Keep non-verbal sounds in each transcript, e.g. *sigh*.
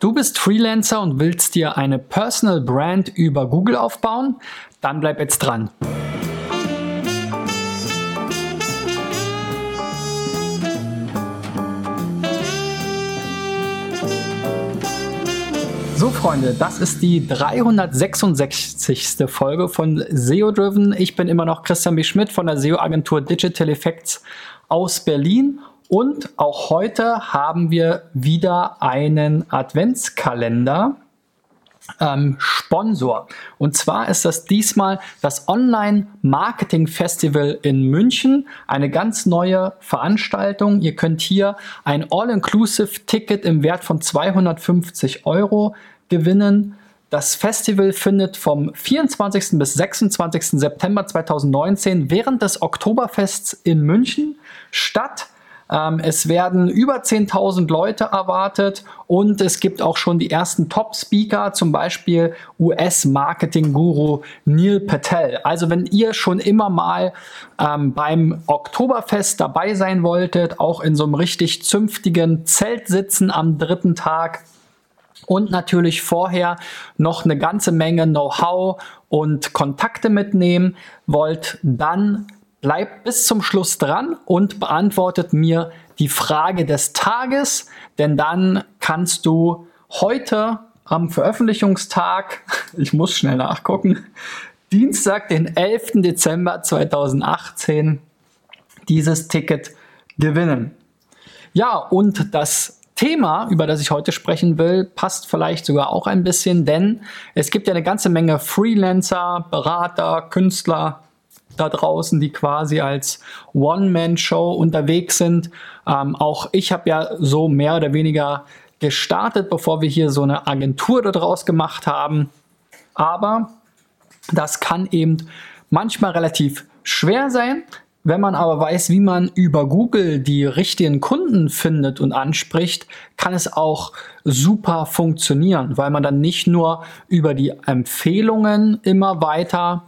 Du bist Freelancer und willst dir eine Personal Brand über Google aufbauen? Dann bleib jetzt dran. So, Freunde, das ist die 366. Folge von SEO Driven. Ich bin immer noch Christian B. Schmidt von der SEO-Agentur Digital Effects aus Berlin und auch heute haben wir wieder einen Adventskalender. Ähm, Sponsor. Und zwar ist das diesmal das Online Marketing Festival in München. Eine ganz neue Veranstaltung. Ihr könnt hier ein All-Inclusive Ticket im Wert von 250 Euro gewinnen. Das Festival findet vom 24. bis 26. September 2019 während des Oktoberfests in München statt. Ähm, es werden über 10.000 Leute erwartet und es gibt auch schon die ersten Top-Speaker, zum Beispiel US-Marketing-Guru Neil Patel. Also wenn ihr schon immer mal ähm, beim Oktoberfest dabei sein wolltet, auch in so einem richtig zünftigen Zelt sitzen am dritten Tag, und natürlich vorher noch eine ganze Menge Know-how und Kontakte mitnehmen wollt, dann bleibt bis zum Schluss dran und beantwortet mir die Frage des Tages, denn dann kannst du heute am Veröffentlichungstag, *laughs* ich muss schnell nachgucken, Dienstag, den 11. Dezember 2018, dieses Ticket gewinnen. Ja, und das Thema, über das ich heute sprechen will, passt vielleicht sogar auch ein bisschen, denn es gibt ja eine ganze Menge Freelancer, Berater, Künstler, da draußen, die quasi als One-Man-Show unterwegs sind. Ähm, auch ich habe ja so mehr oder weniger gestartet, bevor wir hier so eine Agentur daraus gemacht haben. Aber das kann eben manchmal relativ schwer sein. Wenn man aber weiß, wie man über Google die richtigen Kunden findet und anspricht, kann es auch super funktionieren, weil man dann nicht nur über die Empfehlungen immer weitere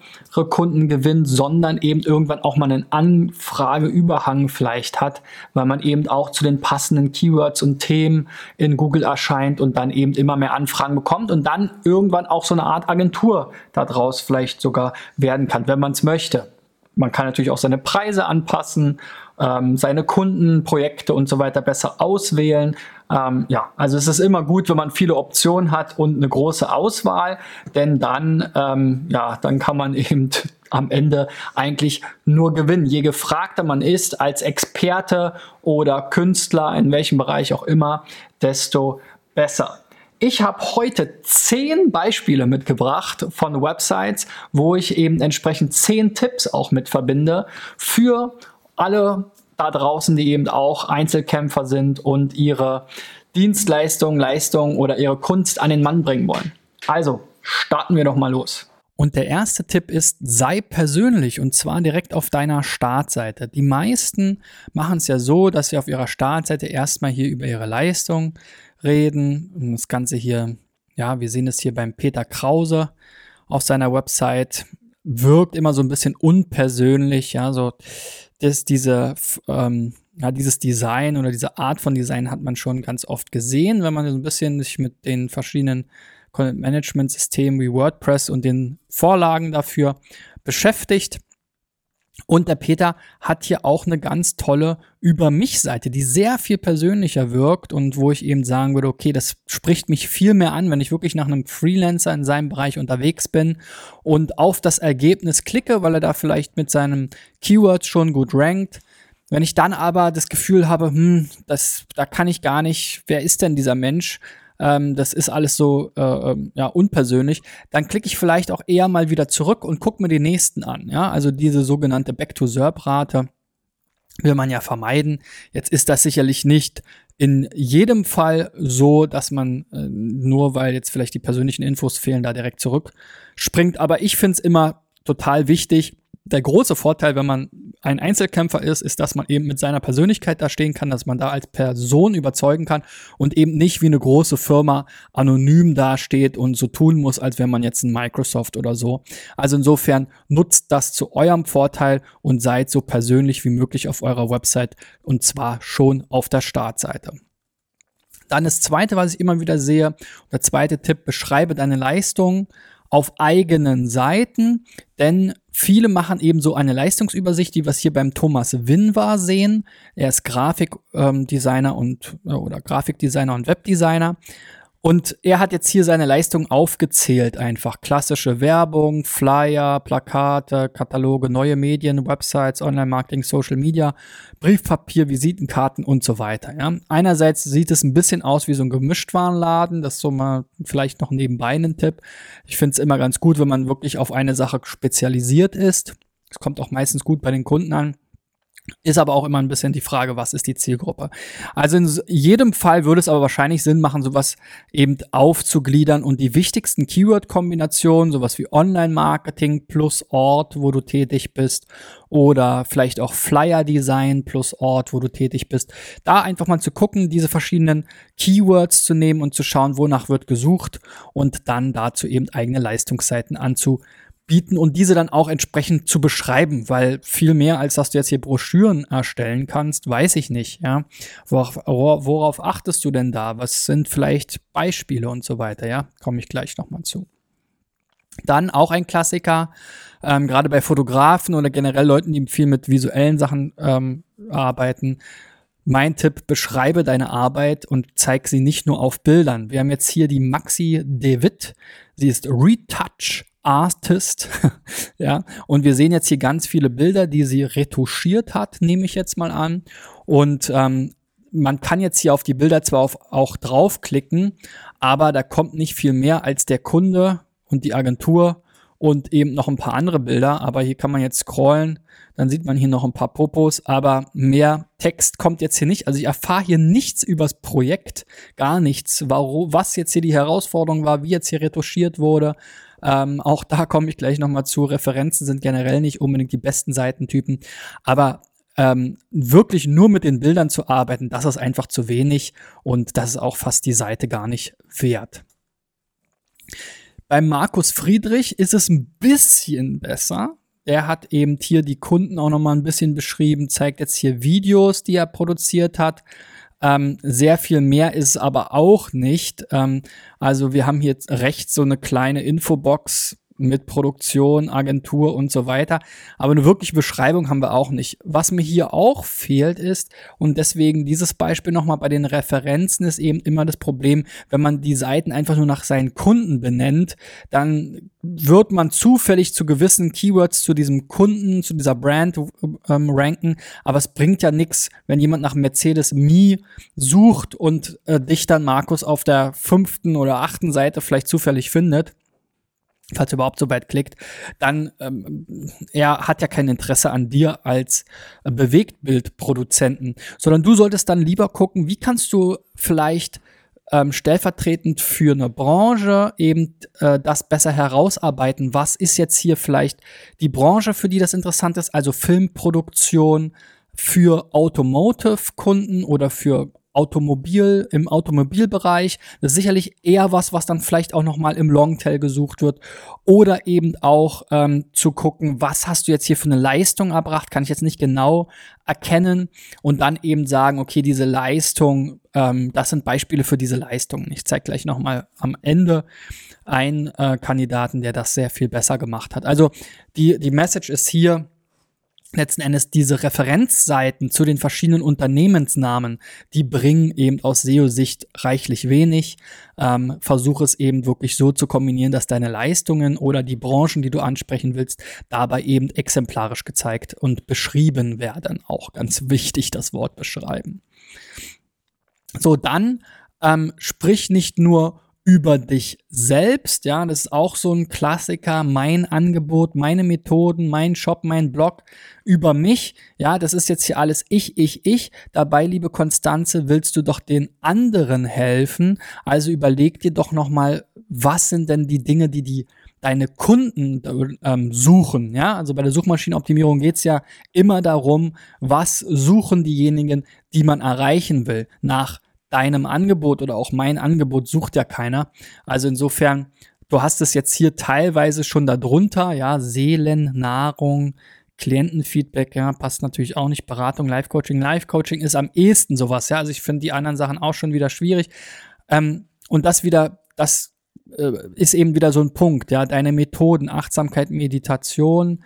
Kunden gewinnt, sondern eben irgendwann auch mal einen Anfrageüberhang vielleicht hat, weil man eben auch zu den passenden Keywords und Themen in Google erscheint und dann eben immer mehr Anfragen bekommt und dann irgendwann auch so eine Art Agentur daraus vielleicht sogar werden kann, wenn man es möchte. Man kann natürlich auch seine Preise anpassen, ähm, seine Kunden, Projekte und so weiter besser auswählen. Ähm, ja, also es ist immer gut, wenn man viele Optionen hat und eine große Auswahl, denn dann, ähm, ja, dann kann man *laughs* eben am Ende eigentlich nur gewinnen. Je gefragter man ist als Experte oder Künstler, in welchem Bereich auch immer, desto besser. Ich habe heute zehn Beispiele mitgebracht von Websites, wo ich eben entsprechend zehn Tipps auch mit verbinde für alle da draußen, die eben auch Einzelkämpfer sind und ihre Dienstleistung, Leistung oder ihre Kunst an den Mann bringen wollen. Also starten wir doch mal los. Und der erste Tipp ist, sei persönlich und zwar direkt auf deiner Startseite. Die meisten machen es ja so, dass sie auf ihrer Startseite erstmal hier über ihre Leistung reden. Und das Ganze hier, ja, wir sehen es hier beim Peter Krause auf seiner Website, wirkt immer so ein bisschen unpersönlich, ja, so das, diese, ähm, ja, dieses Design oder diese Art von Design hat man schon ganz oft gesehen, wenn man so ein bisschen sich mit den verschiedenen Content-Management-Systemen wie WordPress und den Vorlagen dafür beschäftigt. Und der Peter hat hier auch eine ganz tolle Über mich Seite, die sehr viel persönlicher wirkt und wo ich eben sagen würde, okay, das spricht mich viel mehr an, wenn ich wirklich nach einem Freelancer in seinem Bereich unterwegs bin und auf das Ergebnis klicke, weil er da vielleicht mit seinem Keyword schon gut rankt. Wenn ich dann aber das Gefühl habe, hm, das, da kann ich gar nicht, wer ist denn dieser Mensch? Ähm, das ist alles so äh, ähm, ja, unpersönlich, dann klicke ich vielleicht auch eher mal wieder zurück und gucke mir die nächsten an. Ja? Also diese sogenannte Back-to-SERP-Rate will man ja vermeiden. Jetzt ist das sicherlich nicht in jedem Fall so, dass man äh, nur weil jetzt vielleicht die persönlichen Infos fehlen, da direkt zurückspringt. Aber ich finde es immer total wichtig. Der große Vorteil, wenn man ein Einzelkämpfer ist, ist, dass man eben mit seiner Persönlichkeit da stehen kann, dass man da als Person überzeugen kann und eben nicht wie eine große Firma anonym dasteht und so tun muss, als wäre man jetzt ein Microsoft oder so. Also insofern nutzt das zu eurem Vorteil und seid so persönlich wie möglich auf eurer Website und zwar schon auf der Startseite. Dann das zweite, was ich immer wieder sehe, der zweite Tipp, beschreibe deine Leistung auf eigenen Seiten, denn viele machen eben so eine Leistungsübersicht, die wir hier beim Thomas Winwar sehen. Er ist Grafikdesigner ähm, und äh, oder Grafikdesigner und Webdesigner und er hat jetzt hier seine Leistung aufgezählt, einfach klassische Werbung, Flyer, Plakate, Kataloge, neue Medien, Websites, Online-Marketing, Social Media, Briefpapier, Visitenkarten und so weiter. Ja. Einerseits sieht es ein bisschen aus wie so ein Gemischtwarenladen, das ist so mal vielleicht noch nebenbei ein Tipp. Ich finde es immer ganz gut, wenn man wirklich auf eine Sache spezialisiert ist. Es kommt auch meistens gut bei den Kunden an. Ist aber auch immer ein bisschen die Frage, was ist die Zielgruppe? Also in jedem Fall würde es aber wahrscheinlich Sinn machen, sowas eben aufzugliedern und die wichtigsten Keyword-Kombinationen, sowas wie Online-Marketing plus Ort, wo du tätig bist, oder vielleicht auch Flyer-Design plus Ort, wo du tätig bist, da einfach mal zu gucken, diese verschiedenen Keywords zu nehmen und zu schauen, wonach wird gesucht und dann dazu eben eigene Leistungsseiten anzubieten bieten und diese dann auch entsprechend zu beschreiben, weil viel mehr als dass du jetzt hier Broschüren erstellen kannst, weiß ich nicht, ja. Worauf, worauf achtest du denn da? Was sind vielleicht Beispiele und so weiter, ja? Komme ich gleich nochmal zu. Dann auch ein Klassiker, ähm, gerade bei Fotografen oder generell Leuten, die viel mit visuellen Sachen ähm, arbeiten. Mein Tipp, beschreibe deine Arbeit und zeig sie nicht nur auf Bildern. Wir haben jetzt hier die Maxi David. Sie ist Retouch Artist. *laughs* ja, und wir sehen jetzt hier ganz viele Bilder, die sie retuschiert hat, nehme ich jetzt mal an. Und ähm, man kann jetzt hier auf die Bilder zwar auf, auch draufklicken, aber da kommt nicht viel mehr als der Kunde und die Agentur und eben noch ein paar andere Bilder. Aber hier kann man jetzt scrollen, dann sieht man hier noch ein paar Popos, aber mehr Text kommt jetzt hier nicht. Also ich erfahre hier nichts übers Projekt, gar nichts, warum, was jetzt hier die Herausforderung war, wie jetzt hier retuschiert wurde. Ähm, auch da komme ich gleich nochmal zu. Referenzen sind generell nicht unbedingt die besten Seitentypen, aber ähm, wirklich nur mit den Bildern zu arbeiten, das ist einfach zu wenig und das ist auch fast die Seite gar nicht wert. Beim Markus Friedrich ist es ein bisschen besser. Er hat eben hier die Kunden auch nochmal ein bisschen beschrieben, zeigt jetzt hier Videos, die er produziert hat. Ähm, sehr viel mehr ist aber auch nicht. Ähm, also wir haben hier rechts so eine kleine Infobox mit Produktion, Agentur und so weiter. Aber eine wirkliche Beschreibung haben wir auch nicht. Was mir hier auch fehlt ist, und deswegen dieses Beispiel nochmal bei den Referenzen ist eben immer das Problem, wenn man die Seiten einfach nur nach seinen Kunden benennt, dann wird man zufällig zu gewissen Keywords zu diesem Kunden, zu dieser Brand ähm, ranken, aber es bringt ja nichts, wenn jemand nach Mercedes Me sucht und äh, dich dann Markus auf der fünften oder achten Seite vielleicht zufällig findet falls er überhaupt so weit klickt, dann ähm, er hat ja kein Interesse an dir als äh, Bewegtbildproduzenten, sondern du solltest dann lieber gucken, wie kannst du vielleicht ähm, stellvertretend für eine Branche eben äh, das besser herausarbeiten. Was ist jetzt hier vielleicht die Branche, für die das interessant ist, also Filmproduktion für Automotive-Kunden oder für Automobil, im Automobilbereich. Das ist sicherlich eher was, was dann vielleicht auch nochmal im Longtail gesucht wird. Oder eben auch ähm, zu gucken, was hast du jetzt hier für eine Leistung erbracht, kann ich jetzt nicht genau erkennen und dann eben sagen, okay, diese Leistung, ähm, das sind Beispiele für diese Leistungen. Ich zeige gleich nochmal am Ende einen äh, Kandidaten, der das sehr viel besser gemacht hat. Also die, die Message ist hier, letzten Endes diese Referenzseiten zu den verschiedenen Unternehmensnamen, die bringen eben aus SEO-Sicht reichlich wenig. Ähm, versuche es eben wirklich so zu kombinieren, dass deine Leistungen oder die Branchen, die du ansprechen willst, dabei eben exemplarisch gezeigt und beschrieben werden. Auch ganz wichtig, das Wort beschreiben. So, dann ähm, sprich nicht nur über dich selbst. Ja, das ist auch so ein Klassiker. Mein Angebot, meine Methoden, mein Shop, mein Blog über mich. Ja, das ist jetzt hier alles ich, ich, ich. Dabei, liebe Konstanze, willst du doch den anderen helfen. Also überleg dir doch nochmal, was sind denn die Dinge, die die deine Kunden ähm, suchen. Ja, also bei der Suchmaschinenoptimierung geht's ja immer darum, was suchen diejenigen, die man erreichen will, nach deinem Angebot oder auch mein Angebot sucht ja keiner. Also insofern, du hast es jetzt hier teilweise schon darunter, ja, Seelennahrung, Klientenfeedback, ja, passt natürlich auch nicht. Beratung, Live-Coaching. Live-Coaching ist am ehesten sowas, ja. Also ich finde die anderen Sachen auch schon wieder schwierig. Ähm, und das wieder, das äh, ist eben wieder so ein Punkt, ja. Deine Methoden, Achtsamkeit, Meditation,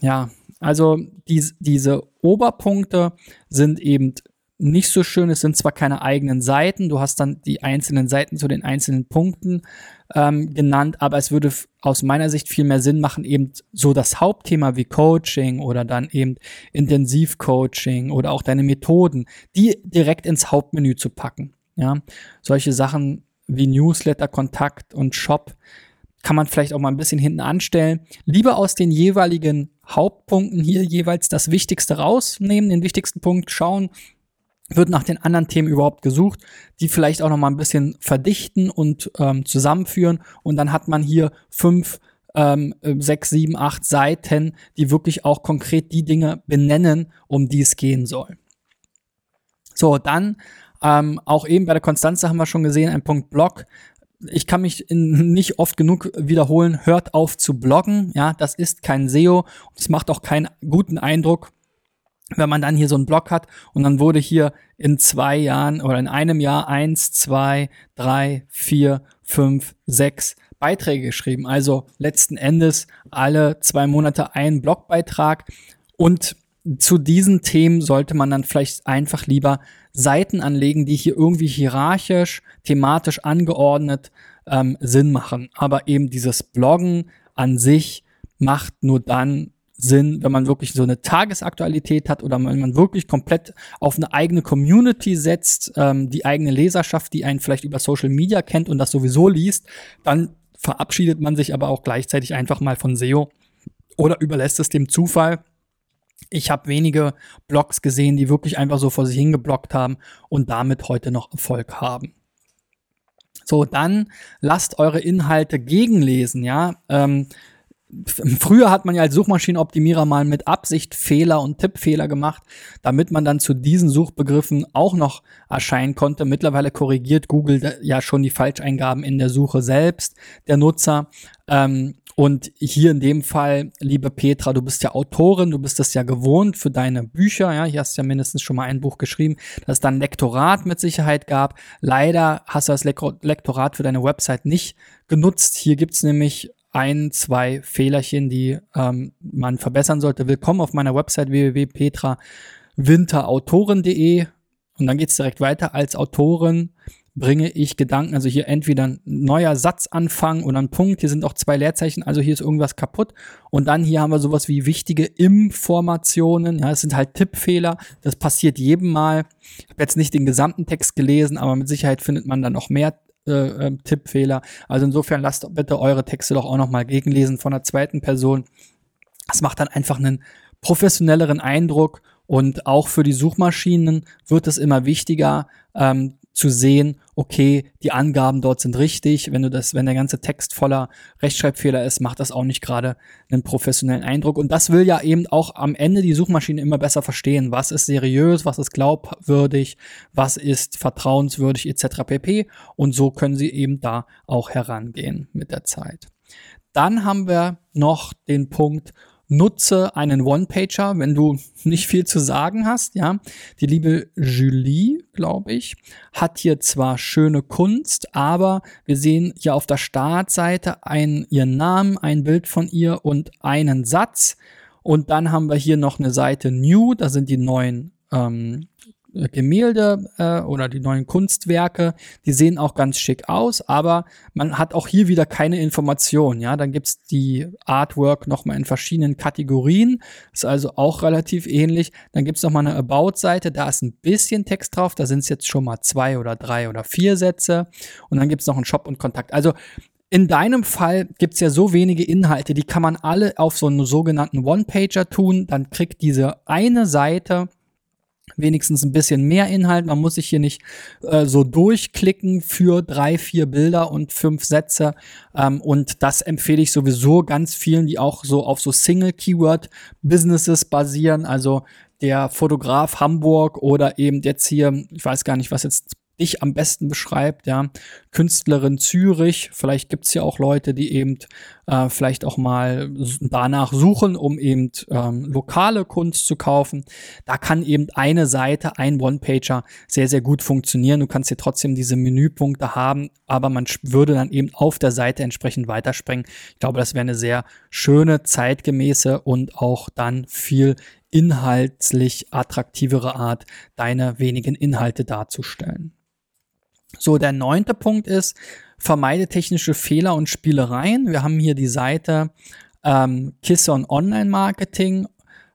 ja, also die, diese Oberpunkte sind eben nicht so schön. Es sind zwar keine eigenen Seiten, du hast dann die einzelnen Seiten zu den einzelnen Punkten ähm, genannt, aber es würde aus meiner Sicht viel mehr Sinn machen, eben so das Hauptthema wie Coaching oder dann eben Intensivcoaching oder auch deine Methoden, die direkt ins Hauptmenü zu packen. Ja, solche Sachen wie Newsletter, Kontakt und Shop kann man vielleicht auch mal ein bisschen hinten anstellen. Lieber aus den jeweiligen Hauptpunkten hier jeweils das Wichtigste rausnehmen, den wichtigsten Punkt schauen, wird nach den anderen Themen überhaupt gesucht, die vielleicht auch noch mal ein bisschen verdichten und ähm, zusammenführen und dann hat man hier fünf, ähm, sechs, sieben, acht Seiten, die wirklich auch konkret die Dinge benennen, um die es gehen soll. So, dann ähm, auch eben bei der Konstanze haben wir schon gesehen, ein Punkt Blog ich kann mich in, *laughs* nicht oft genug wiederholen, hört auf zu bloggen. Ja, das ist kein SEO. Es macht auch keinen guten Eindruck, wenn man dann hier so einen Blog hat und dann wurde hier in zwei Jahren oder in einem Jahr eins, zwei, drei, vier, fünf, sechs Beiträge geschrieben. Also letzten Endes alle zwei Monate ein Blogbeitrag und zu diesen Themen sollte man dann vielleicht einfach lieber Seiten anlegen, die hier irgendwie hierarchisch, thematisch angeordnet ähm, Sinn machen. Aber eben dieses Bloggen an sich macht nur dann Sinn, wenn man wirklich so eine Tagesaktualität hat oder wenn man wirklich komplett auf eine eigene Community setzt, ähm, die eigene Leserschaft, die einen vielleicht über Social Media kennt und das sowieso liest, dann verabschiedet man sich aber auch gleichzeitig einfach mal von SEO oder überlässt es dem Zufall ich habe wenige Blogs gesehen, die wirklich einfach so vor sich hingeblockt haben und damit heute noch Erfolg haben. So, dann lasst eure Inhalte gegenlesen, ja. Ähm, früher hat man ja als Suchmaschinenoptimierer mal mit Absicht Fehler und Tippfehler gemacht, damit man dann zu diesen Suchbegriffen auch noch erscheinen konnte. Mittlerweile korrigiert Google ja schon die Falscheingaben in der Suche selbst der Nutzer. Ähm, und hier in dem Fall, liebe Petra, du bist ja Autorin, du bist das ja gewohnt für deine Bücher, ja, hier hast du ja mindestens schon mal ein Buch geschrieben, dass es dann Lektorat mit Sicherheit gab. Leider hast du das Lektorat für deine Website nicht genutzt. Hier gibt's nämlich ein, zwei Fehlerchen, die ähm, man verbessern sollte. Willkommen auf meiner Website www.petrawinterautoren.de und dann geht's direkt weiter als Autorin bringe ich Gedanken, also hier entweder ein neuer Satzanfang oder ein Punkt, hier sind auch zwei Leerzeichen, also hier ist irgendwas kaputt. Und dann hier haben wir sowas wie wichtige Informationen, ja, es sind halt Tippfehler, das passiert jedem Mal. Ich habe jetzt nicht den gesamten Text gelesen, aber mit Sicherheit findet man da noch mehr äh, äh, Tippfehler. Also insofern lasst bitte eure Texte doch auch nochmal gegenlesen von der zweiten Person. Das macht dann einfach einen professionelleren Eindruck und auch für die Suchmaschinen wird es immer wichtiger, ähm, zu sehen, okay, die Angaben dort sind richtig. Wenn du das, wenn der ganze Text voller Rechtschreibfehler ist, macht das auch nicht gerade einen professionellen Eindruck. Und das will ja eben auch am Ende die Suchmaschine immer besser verstehen. Was ist seriös, was ist glaubwürdig, was ist vertrauenswürdig etc. pp. Und so können sie eben da auch herangehen mit der Zeit. Dann haben wir noch den Punkt, nutze einen One-Pager, wenn du nicht viel zu sagen hast, ja. Die liebe Julie, glaube ich, hat hier zwar schöne Kunst, aber wir sehen hier auf der Startseite einen, ihren Namen, ein Bild von ihr und einen Satz. Und dann haben wir hier noch eine Seite New, da sind die neuen ähm, Gemälde äh, oder die neuen Kunstwerke, die sehen auch ganz schick aus, aber man hat auch hier wieder keine Information. Ja, dann gibt's die Artwork nochmal in verschiedenen Kategorien, ist also auch relativ ähnlich. Dann gibt's noch mal eine About-Seite, da ist ein bisschen Text drauf, da sind es jetzt schon mal zwei oder drei oder vier Sätze und dann gibt's noch einen Shop und Kontakt. Also in deinem Fall gibt's ja so wenige Inhalte, die kann man alle auf so einen sogenannten One-Pager tun. Dann kriegt diese eine Seite wenigstens ein bisschen mehr Inhalt. Man muss sich hier nicht äh, so durchklicken für drei, vier Bilder und fünf Sätze. Ähm, und das empfehle ich sowieso ganz vielen, die auch so auf so Single-Keyword-Businesses basieren. Also der Fotograf Hamburg oder eben jetzt hier, ich weiß gar nicht, was jetzt dich am besten beschreibt, ja. Künstlerin Zürich, vielleicht gibt's ja auch Leute, die eben äh, vielleicht auch mal danach suchen, um eben ähm, lokale Kunst zu kaufen. Da kann eben eine Seite, ein One-Pager sehr, sehr gut funktionieren. Du kannst hier trotzdem diese Menüpunkte haben, aber man würde dann eben auf der Seite entsprechend weiterspringen. Ich glaube, das wäre eine sehr schöne, zeitgemäße und auch dann viel inhaltlich attraktivere Art, deine wenigen Inhalte darzustellen. So, der neunte Punkt ist, vermeide technische Fehler und Spielereien. Wir haben hier die Seite ähm, Kisson Online Marketing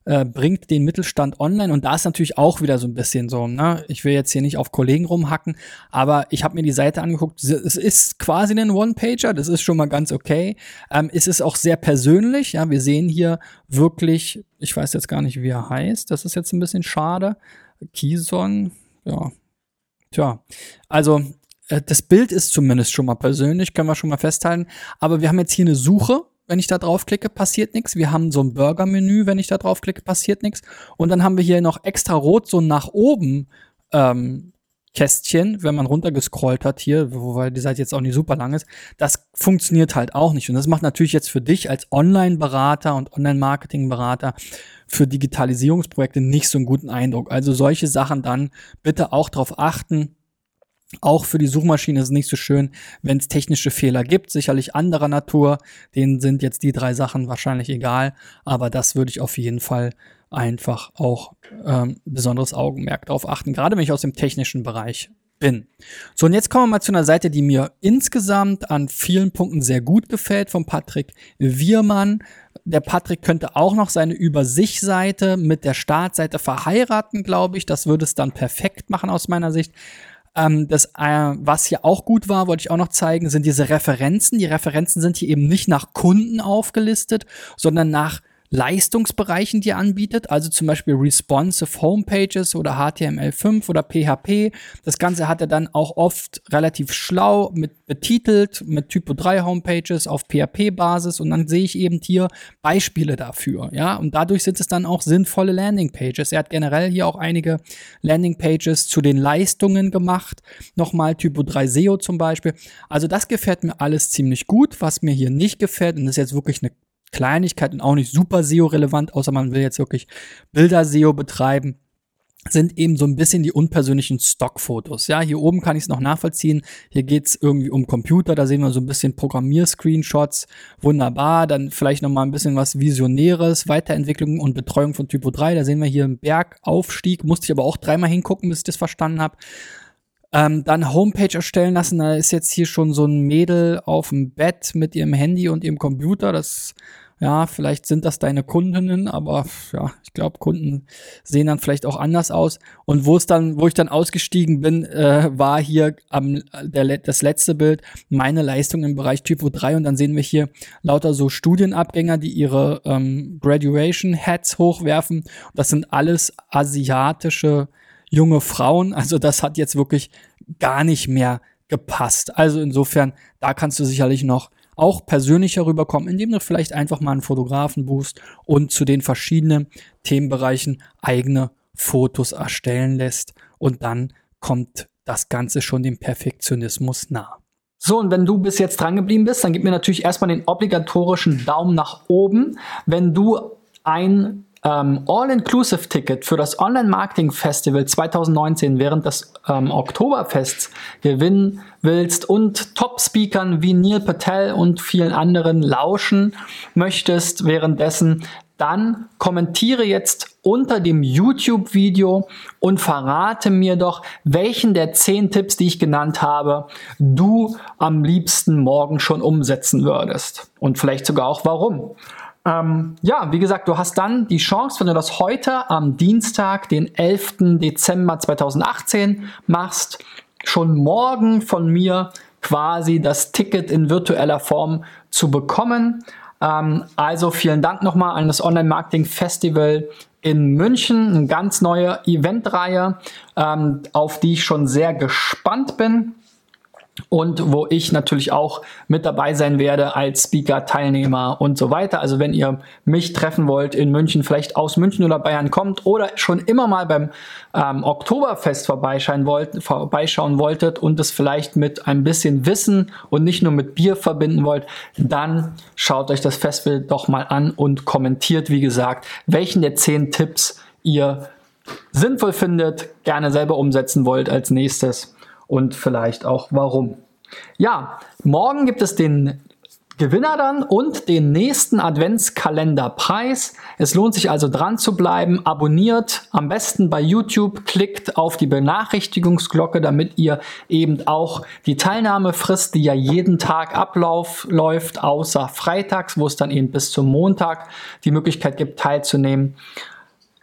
äh, bringt den Mittelstand online und da ist natürlich auch wieder so ein bisschen so, ne? Ich will jetzt hier nicht auf Kollegen rumhacken, aber ich habe mir die Seite angeguckt. Es ist quasi ein One-Pager, das ist schon mal ganz okay. Ähm, es ist auch sehr persönlich, ja. Wir sehen hier wirklich, ich weiß jetzt gar nicht, wie er heißt. Das ist jetzt ein bisschen schade. Kison, ja, Tja, also äh, das Bild ist zumindest schon mal persönlich, können wir schon mal festhalten. Aber wir haben jetzt hier eine Suche. Wenn ich da draufklicke, passiert nichts. Wir haben so ein Burger-Menü, wenn ich da draufklicke, passiert nichts. Und dann haben wir hier noch extra rot so nach oben ähm, Kästchen, wenn man runtergescrollt hat hier, wobei die Seite jetzt auch nicht super lang ist, das funktioniert halt auch nicht. Und das macht natürlich jetzt für dich als Online-Berater und Online-Marketing-Berater für Digitalisierungsprojekte nicht so einen guten Eindruck. Also solche Sachen dann bitte auch darauf achten. Auch für die Suchmaschine ist es nicht so schön, wenn es technische Fehler gibt, sicherlich anderer Natur. Denen sind jetzt die drei Sachen wahrscheinlich egal, aber das würde ich auf jeden Fall einfach auch ähm, besonderes Augenmerk darauf achten, gerade wenn ich aus dem technischen Bereich bin. So, und jetzt kommen wir mal zu einer Seite, die mir insgesamt an vielen Punkten sehr gut gefällt, von Patrick Wiermann. Der Patrick könnte auch noch seine Über-sich-Seite mit der Startseite verheiraten, glaube ich. Das würde es dann perfekt machen aus meiner Sicht. Ähm, das, äh, was hier auch gut war, wollte ich auch noch zeigen, sind diese Referenzen. Die Referenzen sind hier eben nicht nach Kunden aufgelistet, sondern nach Leistungsbereichen, die er anbietet, also zum Beispiel responsive Homepages oder HTML5 oder PHP. Das Ganze hat er dann auch oft relativ schlau mit betitelt, mit Typo 3 Homepages auf PHP-Basis und dann sehe ich eben hier Beispiele dafür, ja, und dadurch sind es dann auch sinnvolle Landingpages. Er hat generell hier auch einige Landingpages zu den Leistungen gemacht, nochmal Typo 3 SEO zum Beispiel. Also das gefällt mir alles ziemlich gut. Was mir hier nicht gefällt, und das ist jetzt wirklich eine Kleinigkeit und auch nicht super SEO-relevant, außer man will jetzt wirklich Bilder-SEO betreiben, sind eben so ein bisschen die unpersönlichen Stockfotos. Ja, hier oben kann ich es noch nachvollziehen. Hier geht's irgendwie um Computer, da sehen wir so ein bisschen Programmierscreenshots. Wunderbar. Dann vielleicht noch mal ein bisschen was Visionäres, Weiterentwicklung und Betreuung von Typo 3. Da sehen wir hier einen Bergaufstieg. Musste ich aber auch dreimal hingucken, bis ich das verstanden habe. Ähm, dann Homepage erstellen lassen. Da ist jetzt hier schon so ein Mädel auf dem Bett mit ihrem Handy und ihrem Computer. Das, ja, vielleicht sind das deine Kundinnen, aber ja, ich glaube, Kunden sehen dann vielleicht auch anders aus. Und wo es dann, wo ich dann ausgestiegen bin, äh, war hier am, der, das letzte Bild meine Leistung im Bereich Typo 3 und dann sehen wir hier lauter so Studienabgänger, die ihre ähm, Graduation Hats hochwerfen. Das sind alles asiatische junge Frauen. Also das hat jetzt wirklich gar nicht mehr gepasst. Also insofern, da kannst du sicherlich noch auch persönlicher rüberkommen, indem du vielleicht einfach mal einen Fotografen buchst und zu den verschiedenen Themenbereichen eigene Fotos erstellen lässt. Und dann kommt das Ganze schon dem Perfektionismus nah. So, und wenn du bis jetzt dran geblieben bist, dann gib mir natürlich erstmal den obligatorischen Daumen nach oben. Wenn du ein ähm, All-Inclusive-Ticket für das Online-Marketing-Festival 2019 während des ähm, Oktoberfests gewinnen willst und Top-Speakern wie Neil Patel und vielen anderen lauschen möchtest währenddessen, dann kommentiere jetzt unter dem YouTube-Video und verrate mir doch, welchen der zehn Tipps, die ich genannt habe, du am liebsten morgen schon umsetzen würdest. Und vielleicht sogar auch warum. Ähm, ja, wie gesagt, du hast dann die Chance, wenn du das heute am Dienstag, den 11. Dezember 2018 machst, schon morgen von mir quasi das Ticket in virtueller Form zu bekommen. Ähm, also vielen Dank nochmal an das Online-Marketing-Festival in München, eine ganz neue Eventreihe, ähm, auf die ich schon sehr gespannt bin. Und wo ich natürlich auch mit dabei sein werde als Speaker, Teilnehmer und so weiter. Also wenn ihr mich treffen wollt in München, vielleicht aus München oder Bayern kommt oder schon immer mal beim ähm, Oktoberfest vorbeischauen, wollt, vorbeischauen wolltet und es vielleicht mit ein bisschen Wissen und nicht nur mit Bier verbinden wollt, dann schaut euch das Festival doch mal an und kommentiert, wie gesagt, welchen der zehn Tipps ihr sinnvoll findet, gerne selber umsetzen wollt als nächstes und vielleicht auch warum. Ja, morgen gibt es den Gewinner dann und den nächsten Adventskalenderpreis. Es lohnt sich also dran zu bleiben. Abonniert am besten bei YouTube, klickt auf die Benachrichtigungsglocke, damit ihr eben auch die Teilnahmefrist, die ja jeden Tag abläuft, außer freitags, wo es dann eben bis zum Montag die Möglichkeit gibt, teilzunehmen.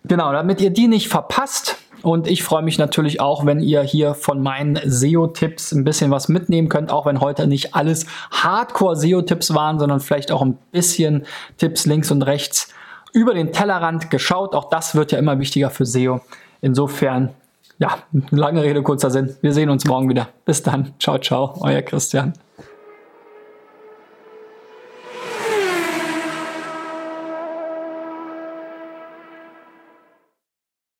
Genau, damit ihr die nicht verpasst, und ich freue mich natürlich auch, wenn ihr hier von meinen SEO-Tipps ein bisschen was mitnehmen könnt, auch wenn heute nicht alles Hardcore-SEO-Tipps waren, sondern vielleicht auch ein bisschen Tipps links und rechts über den Tellerrand geschaut. Auch das wird ja immer wichtiger für SEO. Insofern, ja, lange Rede, kurzer Sinn. Wir sehen uns morgen wieder. Bis dann. Ciao, ciao. Euer Christian.